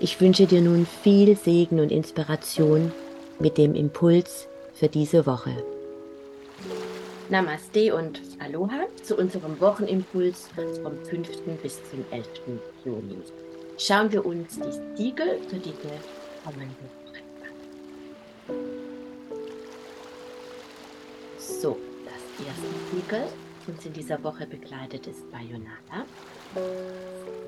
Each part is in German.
Ich wünsche dir nun viel Segen und Inspiration mit dem Impuls für diese Woche. Namaste und Aloha zu unserem Wochenimpuls vom 5. bis zum 11. Juni. Schauen wir uns die Siegel für diese kommende Woche an. So, das erste Siegel uns in dieser Woche begleitet ist Bayonata.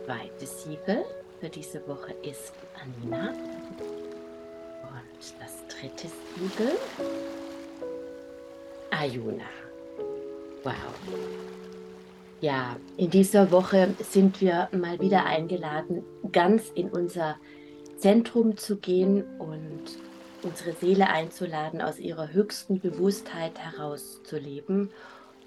Zweites Siegel für diese Woche ist Anina. Und das dritte Siegel, Ayuna. Wow. Ja, in dieser Woche sind wir mal wieder eingeladen, ganz in unser Zentrum zu gehen und unsere Seele einzuladen, aus ihrer höchsten Bewusstheit heraus zu leben,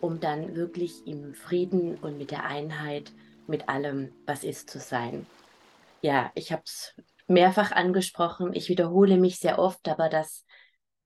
um dann wirklich im Frieden und mit der Einheit mit allem, was ist, zu sein ja, ich habe es mehrfach angesprochen. Ich wiederhole mich sehr oft, aber das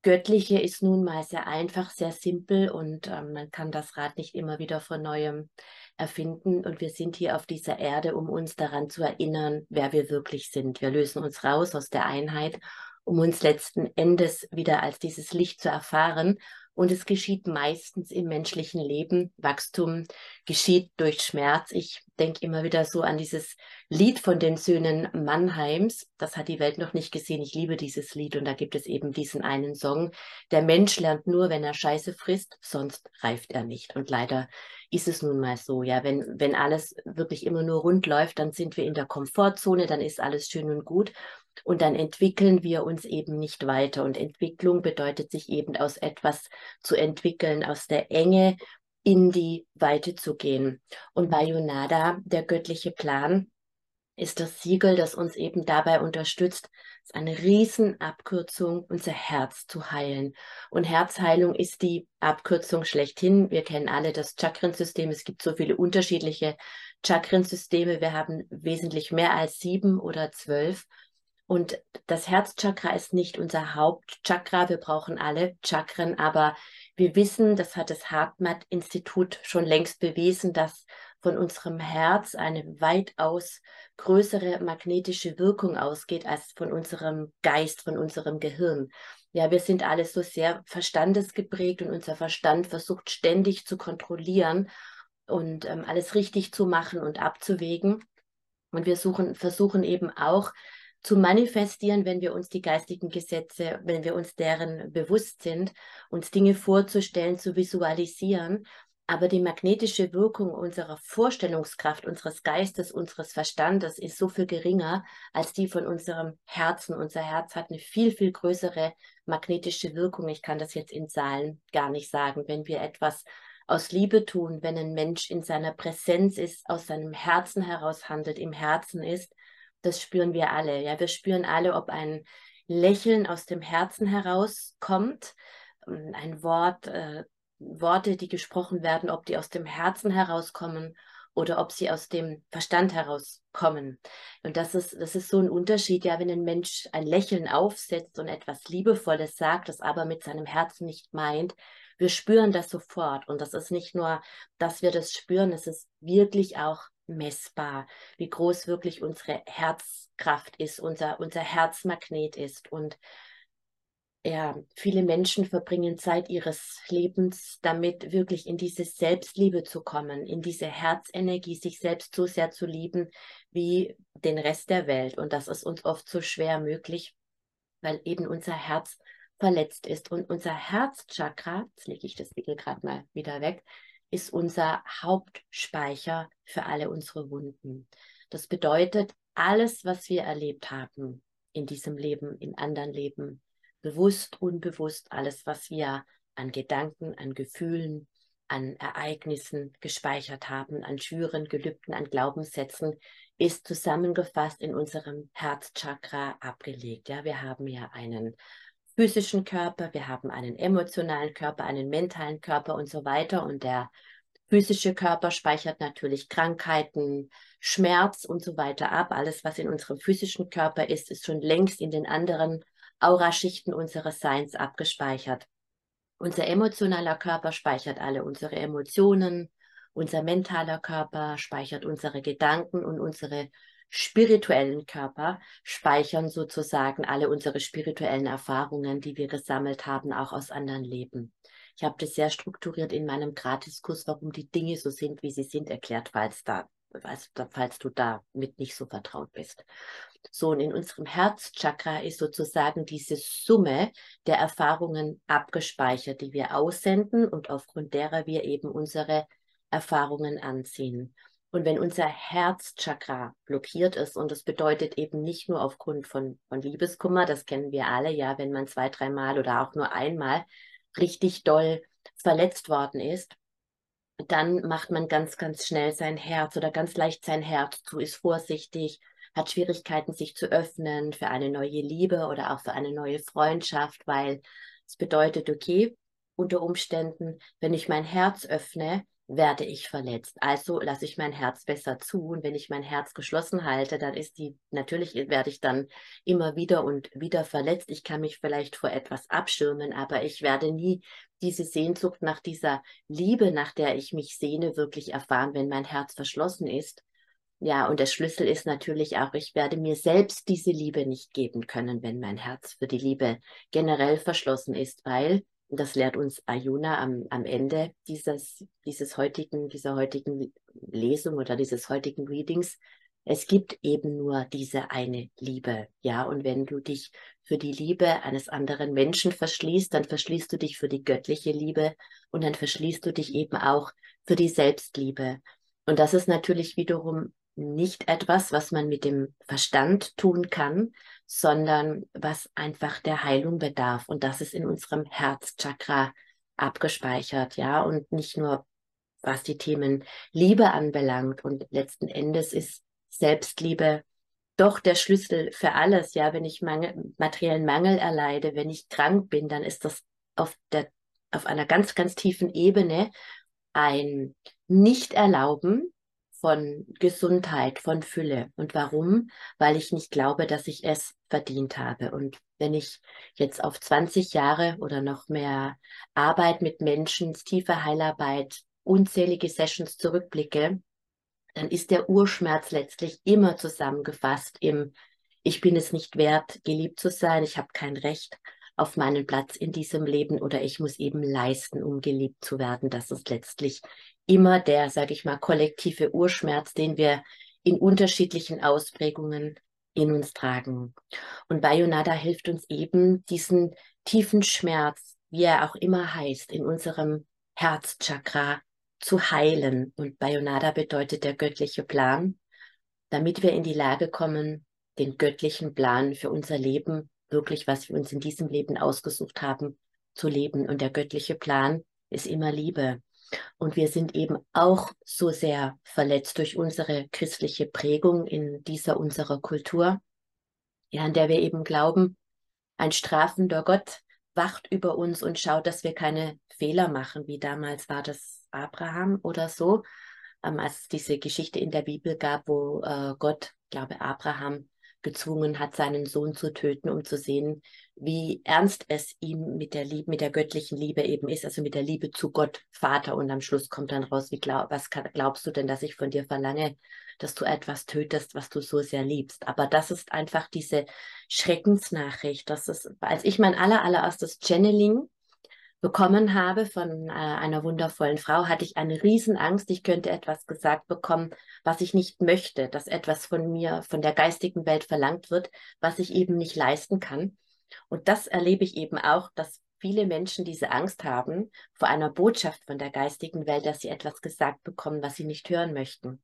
Göttliche ist nun mal sehr einfach, sehr simpel und ähm, man kann das Rad nicht immer wieder von neuem erfinden. Und wir sind hier auf dieser Erde, um uns daran zu erinnern, wer wir wirklich sind. Wir lösen uns raus aus der Einheit, um uns letzten Endes wieder als dieses Licht zu erfahren und es geschieht meistens im menschlichen Leben. Wachstum geschieht durch Schmerz. Ich denke immer wieder so an dieses Lied von den Söhnen Mannheims. Das hat die Welt noch nicht gesehen. Ich liebe dieses Lied und da gibt es eben diesen einen Song. Der Mensch lernt nur, wenn er Scheiße frisst, sonst reift er nicht. Und leider ist es nun mal so. Ja, wenn, wenn alles wirklich immer nur rund läuft, dann sind wir in der Komfortzone, dann ist alles schön und gut. Und dann entwickeln wir uns eben nicht weiter. Und Entwicklung bedeutet sich eben aus etwas zu entwickeln, aus der Enge in die Weite zu gehen. Und bei Yonada, der göttliche Plan, ist das Siegel, das uns eben dabei unterstützt, ist eine Riesenabkürzung, unser Herz zu heilen. Und Herzheilung ist die Abkürzung schlechthin. Wir kennen alle das Chakrensystem. Es gibt so viele unterschiedliche Chakrensysteme. Wir haben wesentlich mehr als sieben oder zwölf. Und das Herzchakra ist nicht unser Hauptchakra. Wir brauchen alle Chakren, aber wir wissen, das hat das Hartmatt-Institut schon längst bewiesen, dass von unserem Herz eine weitaus größere magnetische Wirkung ausgeht als von unserem Geist, von unserem Gehirn. Ja, wir sind alle so sehr verstandesgeprägt und unser Verstand versucht ständig zu kontrollieren und ähm, alles richtig zu machen und abzuwägen. Und wir suchen, versuchen eben auch zu manifestieren, wenn wir uns die geistigen Gesetze, wenn wir uns deren bewusst sind, uns Dinge vorzustellen, zu visualisieren. Aber die magnetische Wirkung unserer Vorstellungskraft, unseres Geistes, unseres Verstandes ist so viel geringer als die von unserem Herzen. Unser Herz hat eine viel, viel größere magnetische Wirkung. Ich kann das jetzt in Zahlen gar nicht sagen. Wenn wir etwas aus Liebe tun, wenn ein Mensch in seiner Präsenz ist, aus seinem Herzen heraus handelt, im Herzen ist, das spüren wir alle. Ja, wir spüren alle, ob ein Lächeln aus dem Herzen herauskommt, ähm, ein Wort, äh, Worte, die gesprochen werden, ob die aus dem Herzen herauskommen oder ob sie aus dem Verstand herauskommen. Und das ist, das ist so ein Unterschied, ja, wenn ein Mensch ein Lächeln aufsetzt und etwas Liebevolles sagt, das aber mit seinem Herzen nicht meint, wir spüren das sofort. Und das ist nicht nur, dass wir das spüren, es ist wirklich auch messbar, wie groß wirklich unsere Herzkraft ist, unser, unser Herzmagnet ist. Und ja, viele Menschen verbringen Zeit ihres Lebens damit, wirklich in diese Selbstliebe zu kommen, in diese Herzenergie, sich selbst so sehr zu lieben wie den Rest der Welt. Und das ist uns oft so schwer möglich, weil eben unser Herz verletzt ist. Und unser Herzchakra, jetzt lege ich das Wickel gerade mal wieder weg, ist unser Hauptspeicher für alle unsere Wunden. Das bedeutet, alles, was wir erlebt haben in diesem Leben, in anderen Leben, bewusst, unbewusst, alles, was wir an Gedanken, an Gefühlen, an Ereignissen gespeichert haben, an Schwüren, Gelübden, an Glaubenssätzen, ist zusammengefasst in unserem Herzchakra abgelegt. Ja, wir haben ja einen physischen Körper, wir haben einen emotionalen Körper, einen mentalen Körper und so weiter. Und der physische Körper speichert natürlich Krankheiten, Schmerz und so weiter ab. Alles, was in unserem physischen Körper ist, ist schon längst in den anderen Auraschichten unseres Seins abgespeichert. Unser emotionaler Körper speichert alle unsere Emotionen, unser mentaler Körper speichert unsere Gedanken und unsere spirituellen Körper speichern sozusagen alle unsere spirituellen Erfahrungen, die wir gesammelt haben, auch aus anderen Leben. Ich habe das sehr strukturiert in meinem Gratiskurs, warum die Dinge so sind, wie sie sind, erklärt, falls da, falls du damit nicht so vertraut bist. So, und in unserem Herzchakra ist sozusagen diese Summe der Erfahrungen abgespeichert, die wir aussenden und aufgrund derer wir eben unsere Erfahrungen anziehen. Und wenn unser Herzchakra blockiert ist, und das bedeutet eben nicht nur aufgrund von, von Liebeskummer, das kennen wir alle, ja, wenn man zwei, dreimal oder auch nur einmal richtig doll verletzt worden ist, dann macht man ganz, ganz schnell sein Herz oder ganz leicht sein Herz zu, ist vorsichtig, hat Schwierigkeiten, sich zu öffnen für eine neue Liebe oder auch für eine neue Freundschaft, weil es bedeutet, okay, unter Umständen, wenn ich mein Herz öffne, werde ich verletzt. Also lasse ich mein Herz besser zu. Und wenn ich mein Herz geschlossen halte, dann ist die, natürlich werde ich dann immer wieder und wieder verletzt. Ich kann mich vielleicht vor etwas abschirmen, aber ich werde nie diese Sehnsucht nach dieser Liebe, nach der ich mich sehne, wirklich erfahren, wenn mein Herz verschlossen ist. Ja, und der Schlüssel ist natürlich auch, ich werde mir selbst diese Liebe nicht geben können, wenn mein Herz für die Liebe generell verschlossen ist, weil, das lehrt uns Ayuna am, am Ende dieses, dieses heutigen, dieser heutigen Lesung oder dieses heutigen Readings, es gibt eben nur diese eine Liebe, ja, und wenn du dich für die Liebe eines anderen Menschen verschließt, dann verschließt du dich für die göttliche Liebe und dann verschließt du dich eben auch für die Selbstliebe. Und das ist natürlich wiederum nicht etwas, was man mit dem Verstand tun kann, sondern was einfach der Heilung bedarf. Und das ist in unserem Herzchakra abgespeichert, ja, und nicht nur was die Themen Liebe anbelangt. Und letzten Endes ist Selbstliebe doch der Schlüssel für alles. Ja, wenn ich Mangel, materiellen Mangel erleide, wenn ich krank bin, dann ist das auf der, auf einer ganz, ganz tiefen Ebene ein Nicht-Erlauben von Gesundheit, von Fülle. Und warum? Weil ich nicht glaube, dass ich es verdient habe. Und wenn ich jetzt auf 20 Jahre oder noch mehr Arbeit mit Menschen, tiefe Heilarbeit, unzählige Sessions zurückblicke, dann ist der Urschmerz letztlich immer zusammengefasst im Ich bin es nicht wert, geliebt zu sein, ich habe kein Recht auf meinen Platz in diesem Leben oder ich muss eben leisten, um geliebt zu werden. Das ist letztlich immer der, sage ich mal, kollektive Urschmerz, den wir in unterschiedlichen Ausprägungen in uns tragen. Und Bayonada hilft uns eben, diesen tiefen Schmerz, wie er auch immer heißt, in unserem Herzchakra zu heilen. Und Bayonada bedeutet der göttliche Plan, damit wir in die Lage kommen, den göttlichen Plan für unser Leben, wirklich was wir uns in diesem Leben ausgesucht haben, zu leben. Und der göttliche Plan ist immer Liebe. Und wir sind eben auch so sehr verletzt durch unsere christliche Prägung in dieser unserer Kultur, ja, in der wir eben glauben, ein strafender Gott wacht über uns und schaut, dass wir keine Fehler machen, wie damals war das Abraham oder so, ähm, als es diese Geschichte in der Bibel gab, wo äh, Gott, glaube Abraham, gezwungen hat, seinen Sohn zu töten, um zu sehen, wie ernst es ihm mit der Liebe, mit der göttlichen Liebe eben ist, also mit der Liebe zu Gott, Vater. Und am Schluss kommt dann raus, wie glaub, was glaubst du denn, dass ich von dir verlange, dass du etwas tötest, was du so sehr liebst? Aber das ist einfach diese Schreckensnachricht. Das ist, als ich mein aller, allererstes Channeling bekommen habe von äh, einer wundervollen Frau, hatte ich eine Riesenangst, ich könnte etwas gesagt bekommen, was ich nicht möchte, dass etwas von mir, von der geistigen Welt verlangt wird, was ich eben nicht leisten kann. Und das erlebe ich eben auch, dass viele Menschen diese Angst haben vor einer Botschaft von der geistigen Welt, dass sie etwas gesagt bekommen, was sie nicht hören möchten.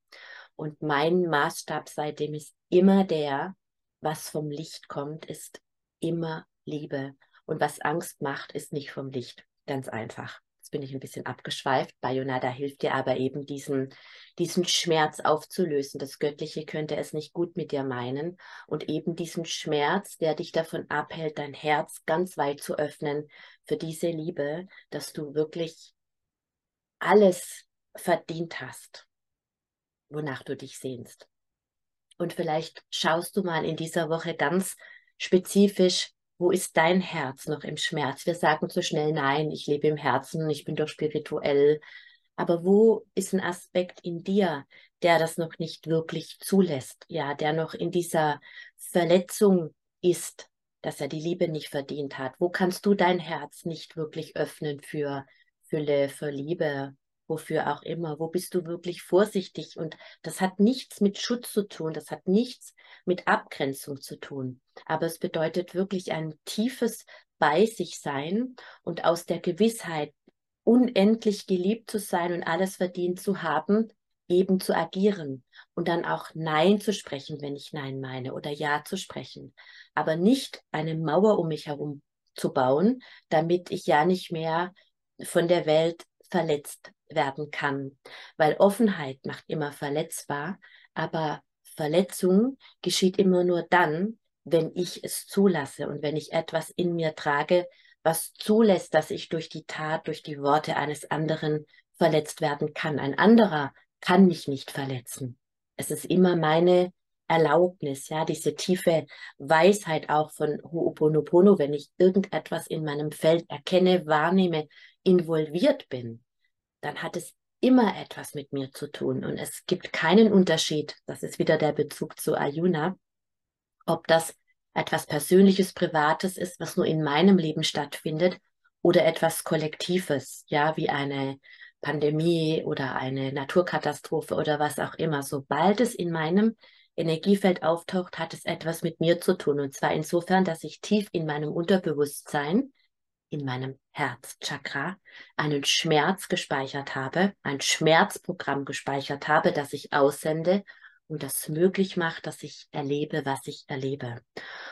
Und mein Maßstab seitdem ist immer der, was vom Licht kommt, ist immer Liebe. Und was Angst macht, ist nicht vom Licht. Ganz einfach. Jetzt bin ich ein bisschen abgeschweift. Bayonada hilft dir aber eben, diesen, diesen Schmerz aufzulösen. Das Göttliche könnte es nicht gut mit dir meinen. Und eben diesen Schmerz, der dich davon abhält, dein Herz ganz weit zu öffnen für diese Liebe, dass du wirklich alles verdient hast, wonach du dich sehnst. Und vielleicht schaust du mal in dieser Woche ganz spezifisch, wo ist dein Herz noch im Schmerz? Wir sagen zu schnell, nein, ich lebe im Herzen, ich bin doch spirituell. Aber wo ist ein Aspekt in dir, der das noch nicht wirklich zulässt? Ja, der noch in dieser Verletzung ist, dass er die Liebe nicht verdient hat. Wo kannst du dein Herz nicht wirklich öffnen für Fülle, für Liebe, wofür auch immer. Wo bist du wirklich vorsichtig? Und das hat nichts mit Schutz zu tun, das hat nichts mit Abgrenzung zu tun. Aber es bedeutet wirklich ein tiefes bei sich sein und aus der Gewissheit, unendlich geliebt zu sein und alles verdient zu haben, eben zu agieren und dann auch Nein zu sprechen, wenn ich Nein meine oder Ja zu sprechen. Aber nicht eine Mauer um mich herum zu bauen, damit ich ja nicht mehr von der Welt verletzt werden kann. Weil Offenheit macht immer verletzbar, aber Verletzung geschieht immer nur dann, wenn ich es zulasse und wenn ich etwas in mir trage, was zulässt, dass ich durch die Tat, durch die Worte eines anderen verletzt werden kann. Ein anderer kann mich nicht verletzen. Es ist immer meine Erlaubnis, ja, diese tiefe Weisheit auch von Ho'oponopono, wenn ich irgendetwas in meinem Feld erkenne, wahrnehme, involviert bin, dann hat es immer etwas mit mir zu tun. Und es gibt keinen Unterschied, das ist wieder der Bezug zu Ayuna, ob das etwas Persönliches, Privates ist, was nur in meinem Leben stattfindet, oder etwas Kollektives, ja, wie eine Pandemie oder eine Naturkatastrophe oder was auch immer. Sobald es in meinem Energiefeld auftaucht, hat es etwas mit mir zu tun. Und zwar insofern, dass ich tief in meinem Unterbewusstsein in meinem Herzchakra einen Schmerz gespeichert habe, ein Schmerzprogramm gespeichert habe, das ich aussende und das möglich macht, dass ich erlebe, was ich erlebe.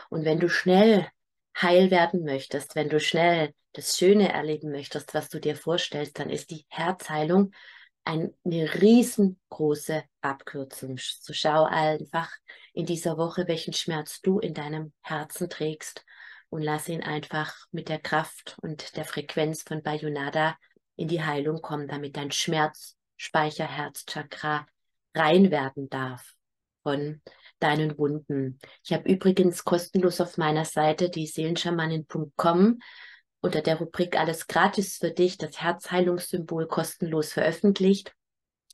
Und wenn du schnell heil werden möchtest, wenn du schnell das Schöne erleben möchtest, was du dir vorstellst, dann ist die Herzheilung eine riesengroße Abkürzung. So schau einfach in dieser Woche, welchen Schmerz du in deinem Herzen trägst und lass ihn einfach mit der Kraft und der Frequenz von Bayonada in die Heilung kommen, damit dein Schmerzspeicher, Herzchakra rein werden darf von deinen Wunden. Ich habe übrigens kostenlos auf meiner Seite die Seelenschamanin.com unter der Rubrik Alles gratis für dich das Herzheilungssymbol kostenlos veröffentlicht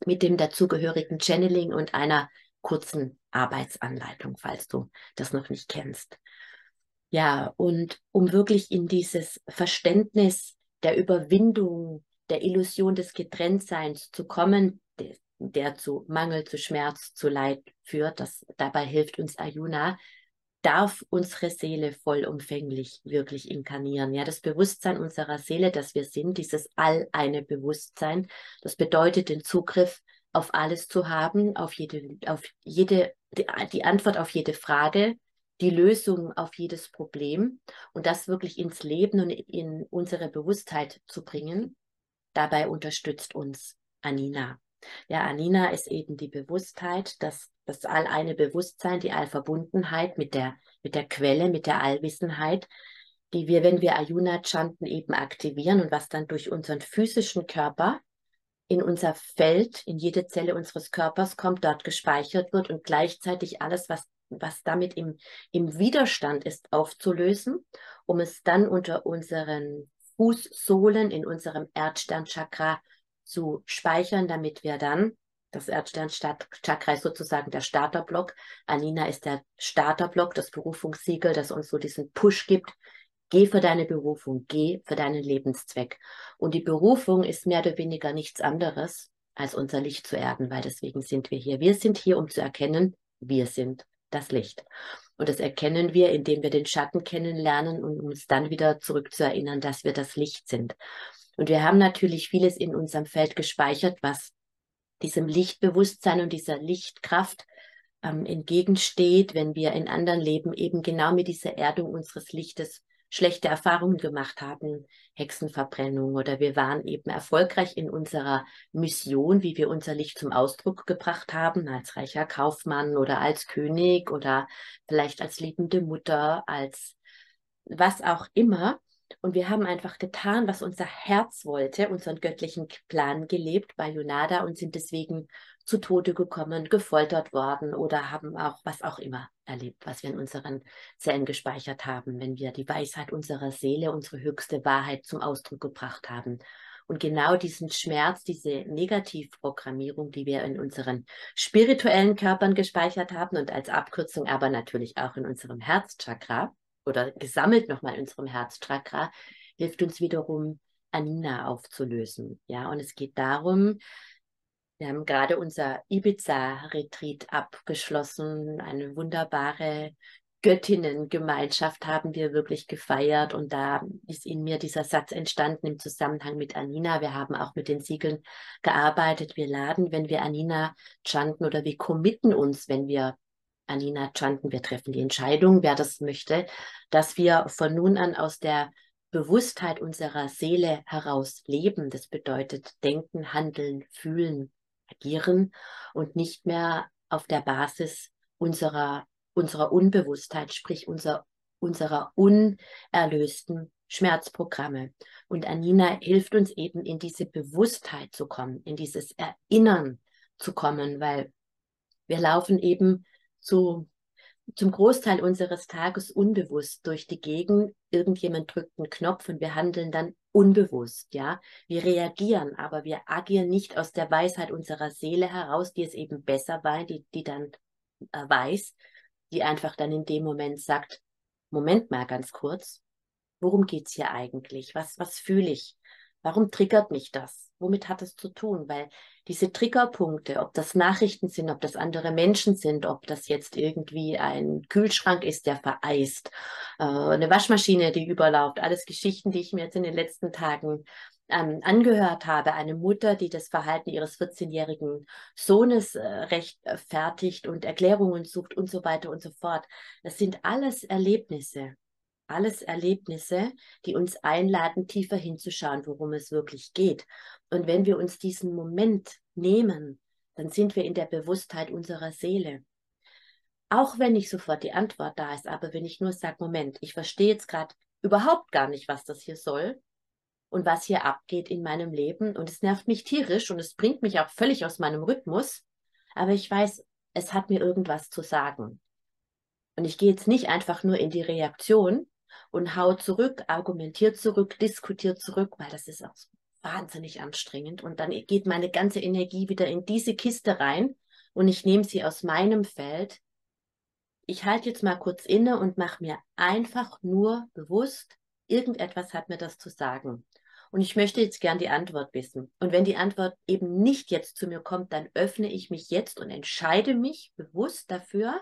mit dem dazugehörigen Channeling und einer kurzen Arbeitsanleitung, falls du das noch nicht kennst. Ja, und um wirklich in dieses Verständnis der Überwindung, der Illusion des Getrenntseins zu kommen, der, zu Mangel, zu Schmerz, zu Leid führt, das dabei hilft uns Ayuna, darf unsere Seele vollumfänglich wirklich inkarnieren. Ja, das Bewusstsein unserer Seele, dass wir sind, dieses all eine Bewusstsein, das bedeutet den Zugriff auf alles zu haben, auf jede, auf jede, die Antwort auf jede Frage, die Lösung auf jedes Problem und das wirklich ins Leben und in unsere Bewusstheit zu bringen. Dabei unterstützt uns Anina. Ja, Anina ist eben die Bewusstheit, das, das all Bewusstsein, die Allverbundenheit mit der, mit der Quelle, mit der Allwissenheit, die wir, wenn wir Ayuna chanten, eben aktivieren und was dann durch unseren physischen Körper in unser Feld, in jede Zelle unseres Körpers kommt, dort gespeichert wird und gleichzeitig alles, was was damit im, im Widerstand ist, aufzulösen, um es dann unter unseren Fußsohlen in unserem Erdsternchakra zu speichern, damit wir dann, das Erdsternchakra ist sozusagen der Starterblock, Alina ist der Starterblock, das Berufungssiegel, das uns so diesen Push gibt, Geh für deine Berufung, geh für deinen Lebenszweck. Und die Berufung ist mehr oder weniger nichts anderes, als unser Licht zu erden, weil deswegen sind wir hier. Wir sind hier, um zu erkennen, wir sind das Licht. Und das erkennen wir, indem wir den Schatten kennenlernen und uns dann wieder zurückzuerinnern, dass wir das Licht sind. Und wir haben natürlich vieles in unserem Feld gespeichert, was diesem Lichtbewusstsein und dieser Lichtkraft ähm, entgegensteht, wenn wir in anderen Leben eben genau mit dieser Erdung unseres Lichtes schlechte Erfahrungen gemacht haben, Hexenverbrennung oder wir waren eben erfolgreich in unserer Mission, wie wir unser Licht zum Ausdruck gebracht haben, als reicher Kaufmann oder als König oder vielleicht als liebende Mutter, als was auch immer. Und wir haben einfach getan, was unser Herz wollte, unseren göttlichen Plan gelebt bei Junada und sind deswegen zu Tode gekommen, gefoltert worden oder haben auch was auch immer erlebt, was wir in unseren Zellen gespeichert haben, wenn wir die Weisheit unserer Seele, unsere höchste Wahrheit zum Ausdruck gebracht haben. Und genau diesen Schmerz, diese Negativprogrammierung, die wir in unseren spirituellen Körpern gespeichert haben und als Abkürzung aber natürlich auch in unserem Herzchakra oder gesammelt nochmal in unserem Herzchakra, hilft uns wiederum, Anina aufzulösen. Ja, und es geht darum, wir haben gerade unser Ibiza-Retreat abgeschlossen. Eine wunderbare Göttinnengemeinschaft haben wir wirklich gefeiert. Und da ist in mir dieser Satz entstanden im Zusammenhang mit Anina. Wir haben auch mit den Siegeln gearbeitet. Wir laden, wenn wir Anina chanten oder wir committen uns, wenn wir Anina chanten. Wir treffen die Entscheidung, wer das möchte, dass wir von nun an aus der Bewusstheit unserer Seele heraus leben. Das bedeutet denken, handeln, fühlen, agieren und nicht mehr auf der Basis unserer, unserer Unbewusstheit, sprich unser, unserer unerlösten Schmerzprogramme. Und Anina hilft uns eben in diese Bewusstheit zu kommen, in dieses Erinnern zu kommen, weil wir laufen eben zu zum Großteil unseres Tages unbewusst durch die Gegend. Irgendjemand drückt einen Knopf und wir handeln dann unbewusst, ja. Wir reagieren, aber wir agieren nicht aus der Weisheit unserer Seele heraus, die es eben besser war, die, die dann äh, weiß, die einfach dann in dem Moment sagt, Moment mal ganz kurz, worum geht's hier eigentlich? Was, was fühle ich? Warum triggert mich das? Womit hat es zu tun? Weil diese Triggerpunkte, ob das Nachrichten sind, ob das andere Menschen sind, ob das jetzt irgendwie ein Kühlschrank ist, der vereist, äh, eine Waschmaschine, die überläuft, alles Geschichten, die ich mir jetzt in den letzten Tagen ähm, angehört habe, eine Mutter, die das Verhalten ihres 14-jährigen Sohnes äh, rechtfertigt und Erklärungen sucht und so weiter und so fort. Das sind alles Erlebnisse, alles Erlebnisse, die uns einladen, tiefer hinzuschauen, worum es wirklich geht. Und wenn wir uns diesen Moment nehmen, dann sind wir in der Bewusstheit unserer Seele. Auch wenn nicht sofort die Antwort da ist, aber wenn ich nur sage, Moment, ich verstehe jetzt gerade überhaupt gar nicht, was das hier soll und was hier abgeht in meinem Leben und es nervt mich tierisch und es bringt mich auch völlig aus meinem Rhythmus, aber ich weiß, es hat mir irgendwas zu sagen. Und ich gehe jetzt nicht einfach nur in die Reaktion, und haut zurück, argumentiert zurück, diskutiert zurück, weil das ist auch wahnsinnig anstrengend. Und dann geht meine ganze Energie wieder in diese Kiste rein und ich nehme sie aus meinem Feld. Ich halte jetzt mal kurz inne und mache mir einfach nur bewusst, irgendetwas hat mir das zu sagen. Und ich möchte jetzt gern die Antwort wissen. Und wenn die Antwort eben nicht jetzt zu mir kommt, dann öffne ich mich jetzt und entscheide mich bewusst dafür,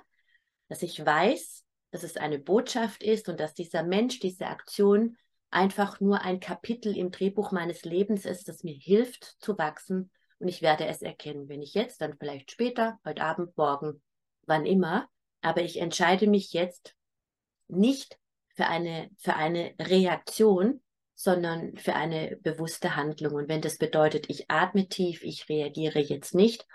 dass ich weiß, dass es eine Botschaft ist und dass dieser Mensch, diese Aktion einfach nur ein Kapitel im Drehbuch meines Lebens ist, das mir hilft zu wachsen und ich werde es erkennen, wenn ich jetzt, dann vielleicht später, heute Abend, morgen, wann immer, aber ich entscheide mich jetzt nicht für eine, für eine Reaktion, sondern für eine bewusste Handlung. Und wenn das bedeutet, ich atme tief, ich reagiere jetzt nicht,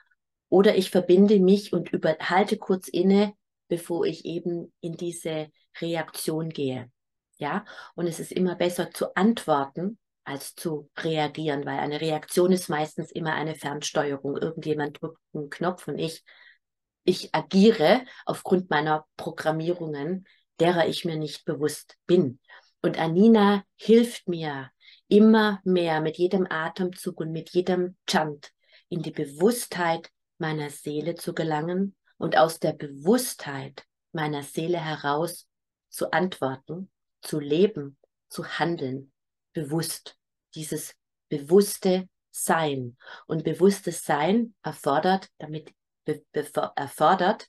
oder ich verbinde mich und überhalte kurz inne, bevor ich eben in diese Reaktion gehe. Ja, und es ist immer besser zu antworten als zu reagieren, weil eine Reaktion ist meistens immer eine Fernsteuerung. Irgendjemand drückt einen Knopf und ich, ich agiere aufgrund meiner Programmierungen, derer ich mir nicht bewusst bin. Und Anina hilft mir immer mehr mit jedem Atemzug und mit jedem Chant in die Bewusstheit meiner Seele zu gelangen und aus der Bewusstheit meiner Seele heraus zu antworten, zu leben, zu handeln, bewusst. Dieses bewusste Sein. Und bewusstes Sein erfordert, damit be, be, erfordert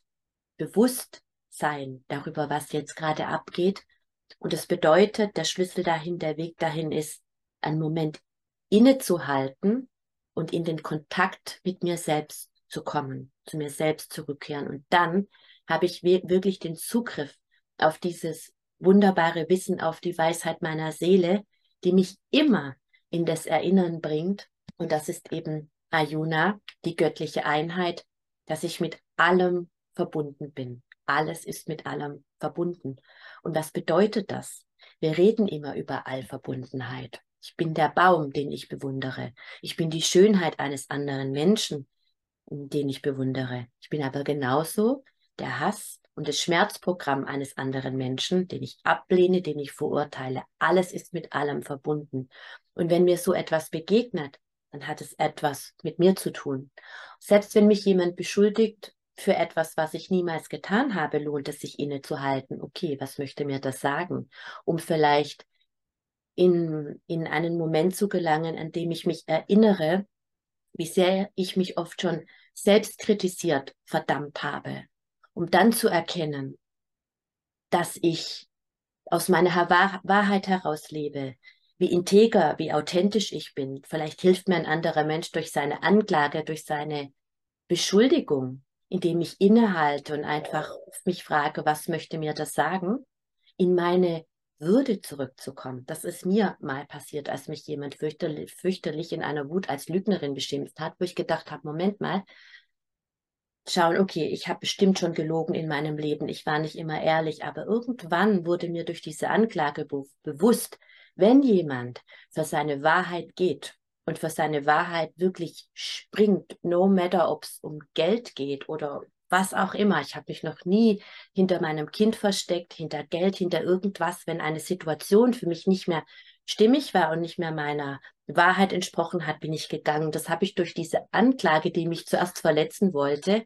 Bewusstsein darüber, was jetzt gerade abgeht. Und es bedeutet, der Schlüssel dahin, der Weg dahin ist, einen Moment innezuhalten und in den Kontakt mit mir selbst zu kommen, zu mir selbst zurückkehren. Und dann habe ich wirklich den Zugriff auf dieses wunderbare Wissen auf die Weisheit meiner Seele, die mich immer in das Erinnern bringt. Und das ist eben Ayuna, die göttliche Einheit, dass ich mit allem verbunden bin. Alles ist mit allem verbunden. Und was bedeutet das? Wir reden immer über Allverbundenheit. Ich bin der Baum, den ich bewundere. Ich bin die Schönheit eines anderen Menschen, den ich bewundere. Ich bin aber genauso der Hass und das Schmerzprogramm eines anderen Menschen, den ich ablehne, den ich verurteile. Alles ist mit allem verbunden. Und wenn mir so etwas begegnet, dann hat es etwas mit mir zu tun. Selbst wenn mich jemand beschuldigt für etwas, was ich niemals getan habe, lohnt es sich innezuhalten. Okay, was möchte mir das sagen? Um vielleicht in, in einen Moment zu gelangen, an dem ich mich erinnere, wie sehr ich mich oft schon selbst kritisiert verdammt habe, um dann zu erkennen, dass ich aus meiner Wahrheit heraus lebe, wie integer, wie authentisch ich bin. Vielleicht hilft mir ein anderer Mensch durch seine Anklage, durch seine Beschuldigung, indem ich innehalte und einfach mich frage, was möchte mir das sagen, in meine Würde zurückzukommen. Das ist mir mal passiert, als mich jemand fürchterlich, fürchterlich in einer Wut als Lügnerin beschimpft hat, wo ich gedacht habe, Moment mal, schauen, okay, ich habe bestimmt schon gelogen in meinem Leben, ich war nicht immer ehrlich, aber irgendwann wurde mir durch diese Anklage be bewusst, wenn jemand für seine Wahrheit geht und für seine Wahrheit wirklich springt, no matter ob es um Geld geht oder was auch immer. Ich habe mich noch nie hinter meinem Kind versteckt, hinter Geld, hinter irgendwas, wenn eine Situation für mich nicht mehr stimmig war und nicht mehr meiner Wahrheit entsprochen hat, bin ich gegangen. Das habe ich durch diese Anklage, die mich zuerst verletzen wollte,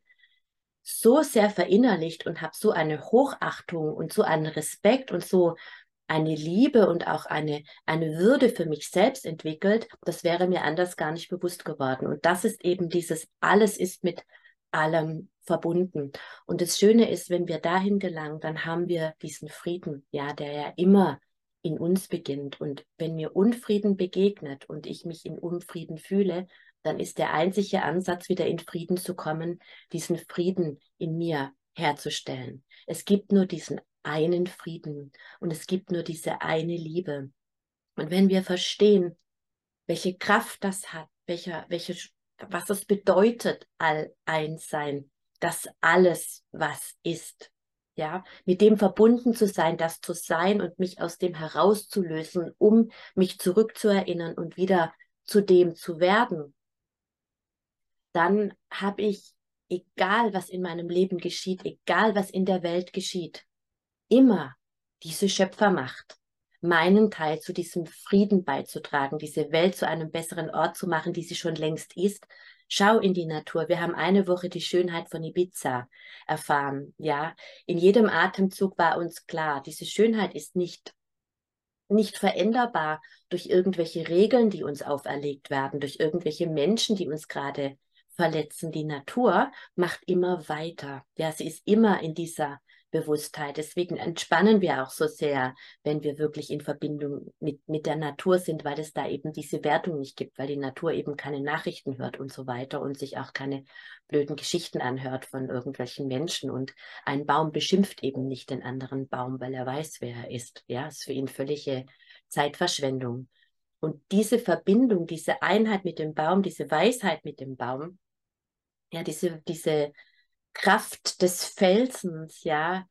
so sehr verinnerlicht und habe so eine Hochachtung und so einen Respekt und so eine Liebe und auch eine, eine Würde für mich selbst entwickelt, das wäre mir anders gar nicht bewusst geworden. Und das ist eben dieses, alles ist mit allem verbunden. Und das Schöne ist, wenn wir dahin gelangen, dann haben wir diesen Frieden, ja, der ja immer in uns beginnt. Und wenn mir Unfrieden begegnet und ich mich in Unfrieden fühle, dann ist der einzige Ansatz, wieder in Frieden zu kommen, diesen Frieden in mir herzustellen. Es gibt nur diesen einen Frieden und es gibt nur diese eine Liebe. Und wenn wir verstehen, welche Kraft das hat, welcher, welche, was es bedeutet, all eins sein, das alles, was ist, ja, mit dem verbunden zu sein, das zu sein und mich aus dem herauszulösen, um mich zurückzuerinnern und wieder zu dem zu werden, dann habe ich, egal was in meinem Leben geschieht, egal was in der Welt geschieht, immer diese Schöpfermacht, meinen Teil zu diesem Frieden beizutragen, diese Welt zu einem besseren Ort zu machen, die sie schon längst ist. Schau in die Natur. Wir haben eine Woche die Schönheit von Ibiza erfahren. Ja, in jedem Atemzug war uns klar, diese Schönheit ist nicht nicht veränderbar durch irgendwelche Regeln, die uns auferlegt werden, durch irgendwelche Menschen, die uns gerade verletzen. Die Natur macht immer weiter. Ja, sie ist immer in dieser Bewusstheit. Deswegen entspannen wir auch so sehr, wenn wir wirklich in Verbindung mit, mit der Natur sind, weil es da eben diese Wertung nicht gibt, weil die Natur eben keine Nachrichten hört und so weiter und sich auch keine blöden Geschichten anhört von irgendwelchen Menschen. Und ein Baum beschimpft eben nicht den anderen Baum, weil er weiß, wer er ist. Ja, ist für ihn völlige Zeitverschwendung. Und diese Verbindung, diese Einheit mit dem Baum, diese Weisheit mit dem Baum, ja, diese, diese Kraft des Felsens, ja,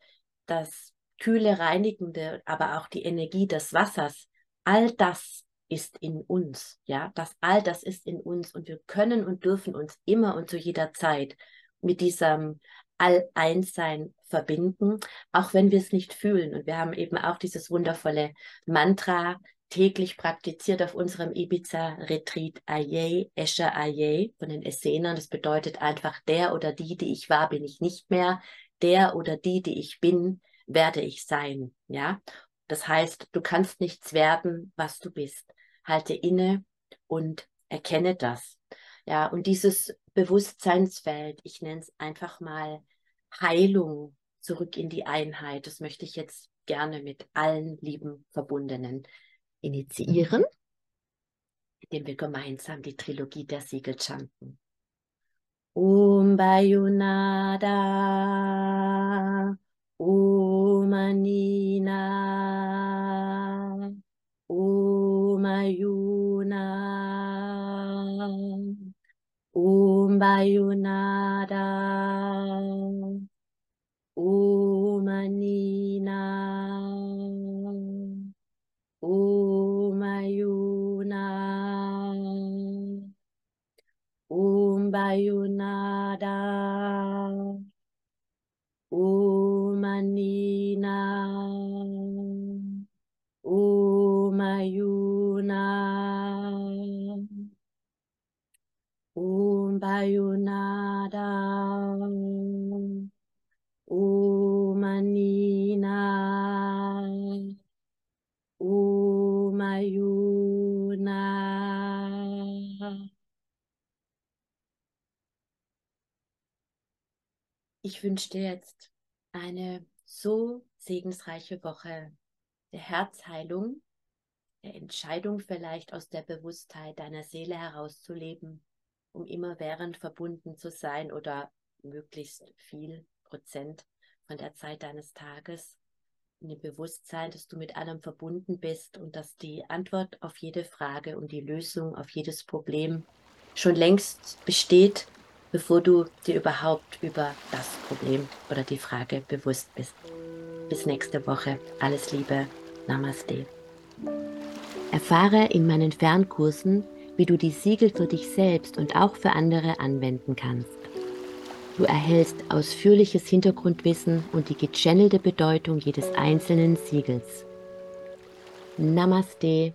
das kühle, reinigende, aber auch die Energie des Wassers, all das ist in uns, ja, das all das ist in uns und wir können und dürfen uns immer und zu jeder Zeit mit diesem All-Eins-Sein verbinden, auch wenn wir es nicht fühlen. Und wir haben eben auch dieses wundervolle Mantra, täglich praktiziert auf unserem Ibiza-Retreat Aye, Escher Aye von den Essenern. Das bedeutet einfach, der oder die, die ich war, bin ich nicht mehr. Der oder die, die ich bin, werde ich sein. Ja, das heißt, du kannst nichts werden, was du bist. Halte inne und erkenne das. Ja, und dieses Bewusstseinsfeld, ich nenne es einfach mal Heilung zurück in die Einheit. Das möchte ich jetzt gerne mit allen lieben Verbundenen initiieren, indem wir gemeinsam die Trilogie der Siegel chanten. Om Bayunada, Om Umanina, Umayuna, Umbayunada, Umanina, wünsche dir jetzt eine so segensreiche Woche der Herzheilung, der Entscheidung vielleicht aus der Bewusstheit deiner Seele herauszuleben, um immerwährend verbunden zu sein oder möglichst viel Prozent von der Zeit deines Tages in dem Bewusstsein, dass du mit allem verbunden bist und dass die Antwort auf jede Frage und die Lösung auf jedes Problem schon längst besteht, bevor du dir überhaupt über das Problem oder die Frage bewusst bist. Bis nächste Woche. Alles Liebe. Namaste. Erfahre in meinen Fernkursen, wie du die Siegel für dich selbst und auch für andere anwenden kannst. Du erhältst ausführliches Hintergrundwissen und die gechannelte Bedeutung jedes einzelnen Siegels. Namaste